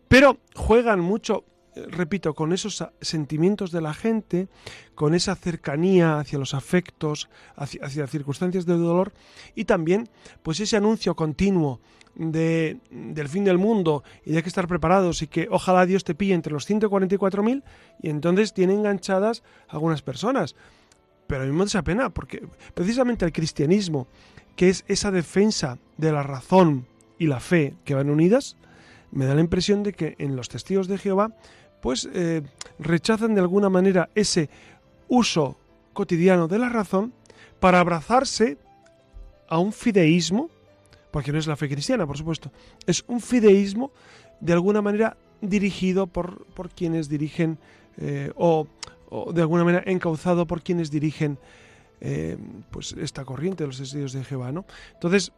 Pero juegan mucho, repito, con esos sentimientos de la gente, con esa cercanía hacia los afectos, hacia, hacia circunstancias de dolor y también pues ese anuncio continuo de, del fin del mundo y de que estar preparados y que ojalá Dios te pille entre los 144.000 y entonces tiene enganchadas algunas personas. Pero a mí me da pena porque precisamente el cristianismo, que es esa defensa de la razón y la fe que van unidas, me da la impresión de que en los testigos de Jehová pues eh, rechazan de alguna manera ese uso cotidiano de la razón para abrazarse a un fideísmo porque no es la fe cristiana, por supuesto, es un fideísmo de alguna manera dirigido por, por quienes dirigen eh, o, de alguna manera encauzado por quienes dirigen eh, pues esta corriente de los testigos de Jehová. ¿no? Entonces,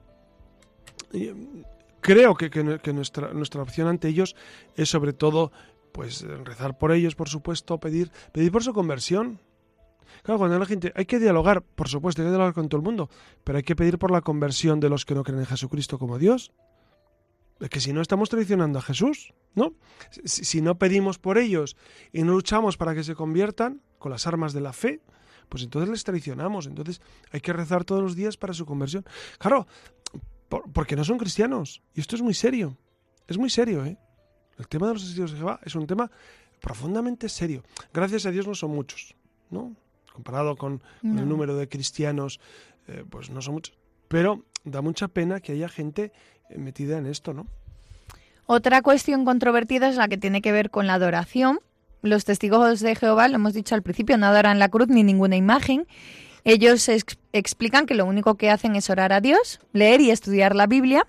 creo que, que, nuestra, nuestra opción ante ellos es sobre todo pues rezar por ellos, por supuesto, pedir, pedir por su conversión, Claro, cuando la gente, hay que dialogar, por supuesto, hay que dialogar con todo el mundo, pero hay que pedir por la conversión de los que no creen en Jesucristo como Dios. Es que si no estamos traicionando a Jesús, ¿no? Si, no pedimos por ellos y no luchamos para que se conviertan con las armas de la fe, pues entonces les traicionamos. Entonces hay que rezar todos los días para su conversión. Claro, porque no son cristianos. Y esto es muy serio. Es muy serio, ¿eh? El tema de los testigos de Jehová es un tema profundamente serio. Gracias a Dios no son muchos, ¿no? comparado con, el número de cristianos, eh, pues no son muchos. Pero da mucha pena que haya gente eh, metida en esto, ¿no? Otra cuestión controvertida es la que tiene que ver con la adoración. Los testigos de Jehová, lo hemos dicho al principio, no adoran la cruz ni ninguna imagen. Ellos explican que lo único que hacen es orar a Dios, leer y estudiar la Biblia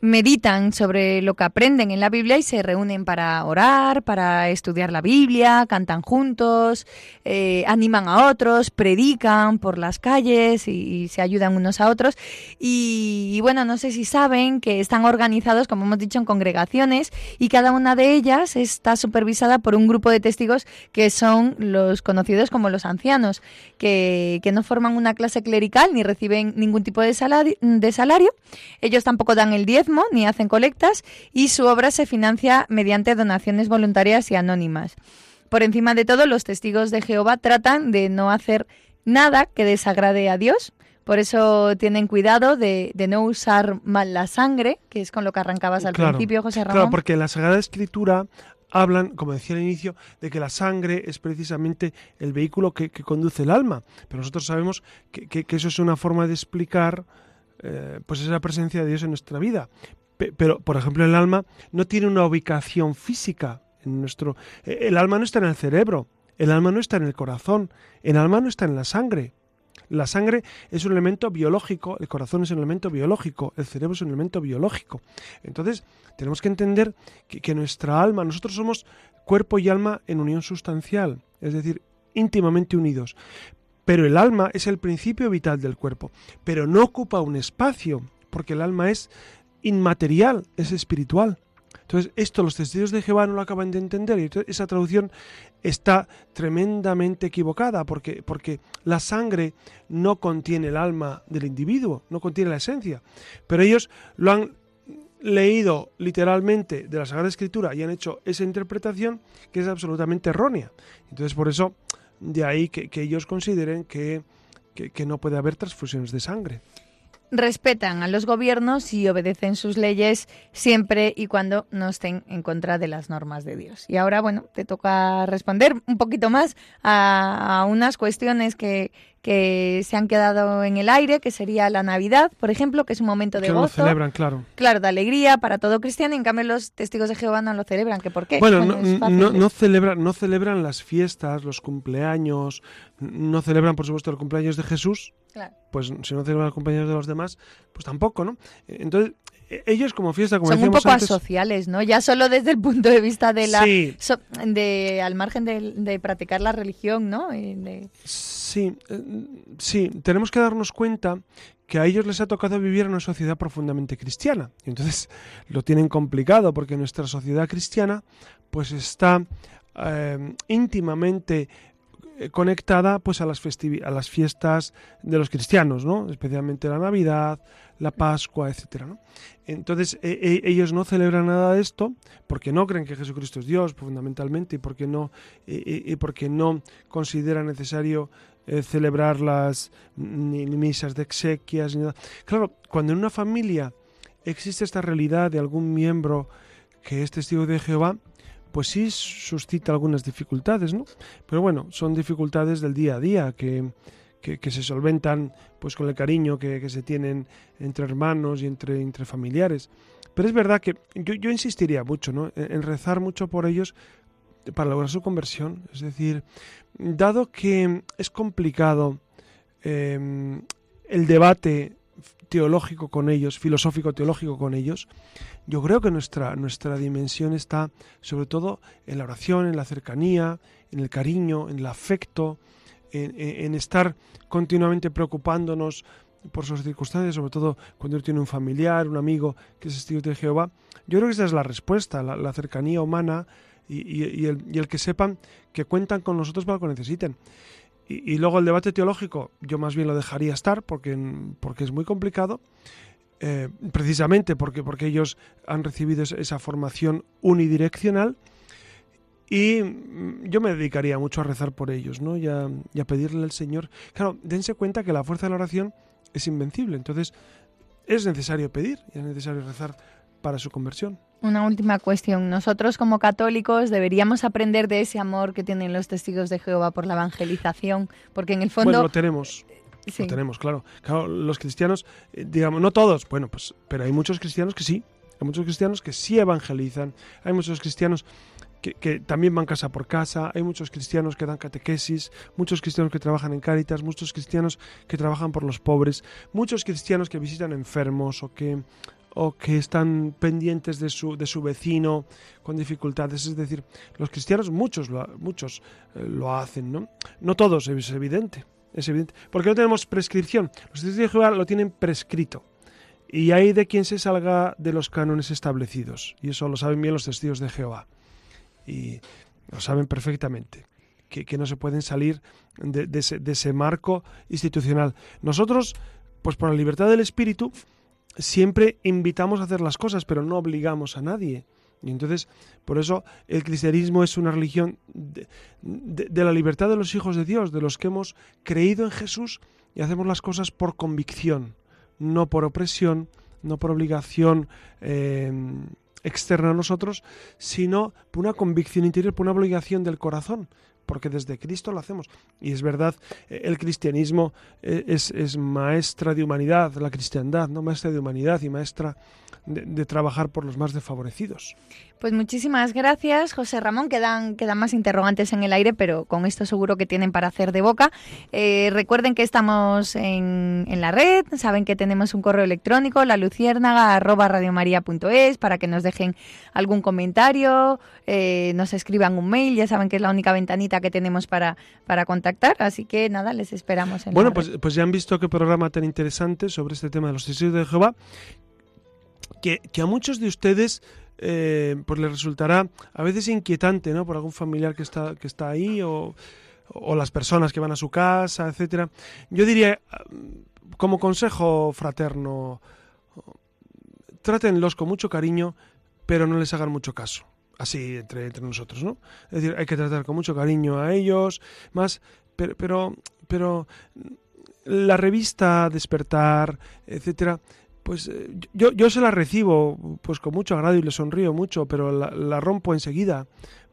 meditan sobre lo que aprenden en la Biblia y se reúnen para orar, para estudiar la Biblia, cantan juntos, eh, animan a otros, predican por las calles y, se ayudan unos a otros. Y, bueno, no sé si saben que están organizados, como hemos dicho, en congregaciones y cada una de ellas está supervisada por un grupo de testigos que son los conocidos como los ancianos, que, que no forman una clase clerical ni reciben ningún tipo de salario, de salario. Ellos tampoco dan el 10 ni hacen colectas y su obra se financia mediante donaciones voluntarias y anónimas. Por encima de todo, los testigos de Jehová tratan de no hacer nada que desagrade a Dios. Por eso tienen cuidado de, no usar mal la sangre, que es con lo que arrancabas al principio, José Ramón. Claro, porque en la Sagrada Escritura hablan, como decía al inicio, de que la sangre es precisamente el vehículo que, conduce el alma. Pero nosotros sabemos que, que eso es una forma de explicar eh, pues esa presencia de Dios en nuestra vida. pero, por ejemplo, el alma no tiene una ubicación física en nuestro... Eh, el alma no está en el cerebro, el alma no está en el corazón, el alma no está en la sangre. La sangre es un elemento biológico, el corazón es un elemento biológico, el cerebro es un elemento biológico. Entonces, tenemos que entender que, que nuestra alma, nosotros somos cuerpo y alma en unión sustancial, es decir, íntimamente unidos. Pero el alma es el principio vital del cuerpo, pero no ocupa un espacio, porque el alma es inmaterial, es espiritual. Entonces, esto los testigos de Jehová no lo acaban de entender y esa traducción está tremendamente equivocada porque, porque la sangre no contiene el alma del individuo, no contiene la esencia. Pero ellos lo han leído literalmente de la Sagrada Escritura y han hecho esa interpretación que es absolutamente errónea. Entonces, por eso, de ahí que, ellos consideren que, que no puede haber transfusiones de sangre respetan a los gobiernos y obedecen sus leyes siempre y cuando no estén en contra de las normas de Dios. Y ahora, bueno, te toca responder un poquito más a, unas cuestiones que, que se han quedado en el aire, que sería la Navidad, por ejemplo, que es un momento de que gozo. lo celebran, claro. Claro, de alegría para todo cristiano, en cambio los testigos de Jehová no lo celebran. ¿Que ¿Por qué? Bueno, no, no, celebran, no celebran las fiestas, los cumpleaños, no celebran, por supuesto, el cumpleaños de Jesús. Claro. Pues si no celebran el cumpleaños de los demás, pues tampoco, ¿no? Entonces, ellos como fiesta, como Son un poco asociales, ¿no? Ya solo desde el punto de vista de la... de, al margen de, practicar la religión, ¿no? Sí, eh, sí, tenemos que darnos cuenta que a ellos les ha tocado vivir en una sociedad profundamente cristiana. Y entonces lo tienen complicado porque nuestra sociedad cristiana pues está eh, íntimamente eh, conectada pues a las, a las fiestas de los cristianos, ¿no? especialmente la Navidad, la Pascua, etcétera. ¿no? Entonces e, e, ellos no celebran nada de esto porque no creen que Jesucristo es Dios fundamentalmente y porque no y, porque no consideran necesario eh, celebrar las ni, misas de exequias ni nada. Claro, cuando en una familia existe esta realidad de algún miembro que es testigo de Jehová, pues sí suscita algunas dificultades, ¿no? Pero bueno, son dificultades del día a día que, que, se solventan pues con el cariño que, se tienen entre hermanos y entre, entre familiares. Pero es verdad que yo, yo insistiría mucho, ¿no? En, rezar mucho por ellos para lograr su conversión. Es decir, dado que es complicado em, el debate teológico con ellos, filosófico teológico con ellos, yo creo que nuestra, nuestra dimensión está sobre todo en la oración, en la cercanía, en el cariño, en el afecto, en, estar continuamente preocupándonos por sus circunstancias, sobre todo cuando uno tiene un familiar, un amigo que es testigo de Jehová. Yo creo que esa es la respuesta, la, cercanía humana y, el, que sepan que cuentan con nosotros para lo que necesiten. Y, luego el debate teológico, yo más bien lo dejaría estar porque, porque es muy complicado. Eh, precisamente porque, porque ellos han recibido esa formación unidireccional y mm, yo me dedicaría mucho a rezar por ellos ¿no? y, a, pedirle al Señor. Claro, dense cuenta que la fuerza de la oración es invencible, entonces es necesario pedir y es necesario rezar para su conversión. Una última cuestión. Nosotros como católicos deberíamos aprender de ese amor que tienen los testigos de Jehová por la evangelización, porque en el fondo... Bueno, lo tenemos. Lo tenemos, claro. Claro, los cristianos, eh, digamos, no todos, bueno, pues, pero hay muchos cristianos que sí. Hay muchos cristianos que sí evangelizan. Hay muchos cristianos que, también van casa por casa, hay muchos cristianos que dan catequesis, muchos cristianos que trabajan en Cáritas, muchos cristianos que trabajan por los pobres, muchos cristianos que visitan enfermos o que, o que están pendientes de su, de su vecino con dificultades. Es decir, los cristianos, muchos lo, muchos, eh, lo hacen, ¿no? No todos, es evidente. Es evidente. Porque no tenemos prescripción. Los testigos de Jehová lo tienen prescrito. Y hay de quien se salga de los cánones establecidos. Y eso lo saben bien los testigos de Jehová. Y lo saben perfectamente. Que, no se pueden salir de, ese, marco institucional. Nosotros, pues por la libertad del espíritu, siempre invitamos a hacer las cosas, pero no obligamos a nadie. Y entonces, por eso el cristianismo es una religión de, la libertad de los hijos de Dios, de los que hemos creído en Jesús y hacemos las cosas por convicción, no por opresión, no por obligación eh, externa a nosotros, sino por una convicción interior, por una obligación del corazón porque desde Cristo lo hacemos. Y es verdad, eh, el cristianismo eh, es, es maestra de humanidad, la cristiandad, ¿no? Maestra de humanidad y maestra de, trabajar por los más desfavorecidos. Pues muchísimas gracias, José Ramón. Quedan, quedan más interrogantes en el aire, pero con esto seguro que tienen para hacer de boca. Eh, recuerden que estamos en, en, la red, saben que tenemos un correo electrónico, la para que nos dejen algún comentario, eh, nos escriban un mail, ya saben que es la única ventanita que tenemos para, para contactar, así que nada, les esperamos. En bueno, pues, pues ya han visto qué programa tan interesante sobre este tema de los testigos de Jehová que, a muchos de ustedes eh, pues les resultará a veces inquietante, ¿no? Por algún familiar que está, que está ahí o, o las personas que van a su casa, etcétera. Yo diría, como consejo fraterno, trátenlos con mucho cariño, pero no les hagan mucho caso. Así entre, entre nosotros, ¿no? Es decir, hay que tratar con mucho cariño a ellos, más, pero, pero, pero la revista Despertar, etcétera, pues eh, yo, yo se la recibo pues con mucho agrado y le sonrío mucho, pero la, rompo enseguida.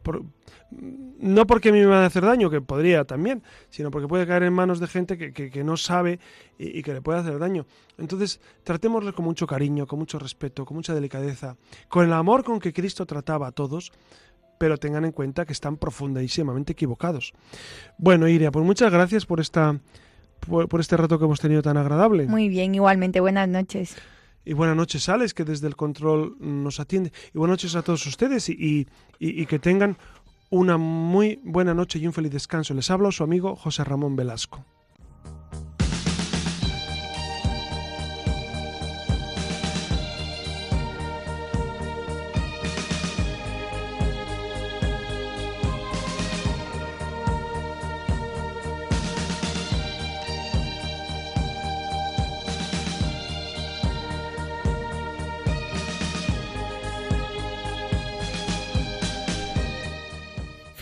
Por, no porque me va a hacer daño, que podría también, sino porque puede caer en manos de gente que, que, que no sabe y, y, que le puede hacer daño. Entonces, tratémosle con mucho cariño, con mucho respeto, con mucha delicadeza, con el amor con que Cristo trataba a todos, pero tengan en cuenta que están profundísimamente equivocados. Bueno, Iria, pues muchas gracias por esta por, por, este rato que hemos tenido tan agradable. Muy bien, igualmente. Buenas noches. Y buenas noches, Alex, que desde el control nos atiende. Y buenas noches a todos ustedes y, y, y que tengan una muy buena noche y un feliz descanso. Les habla su amigo José Ramón Velasco.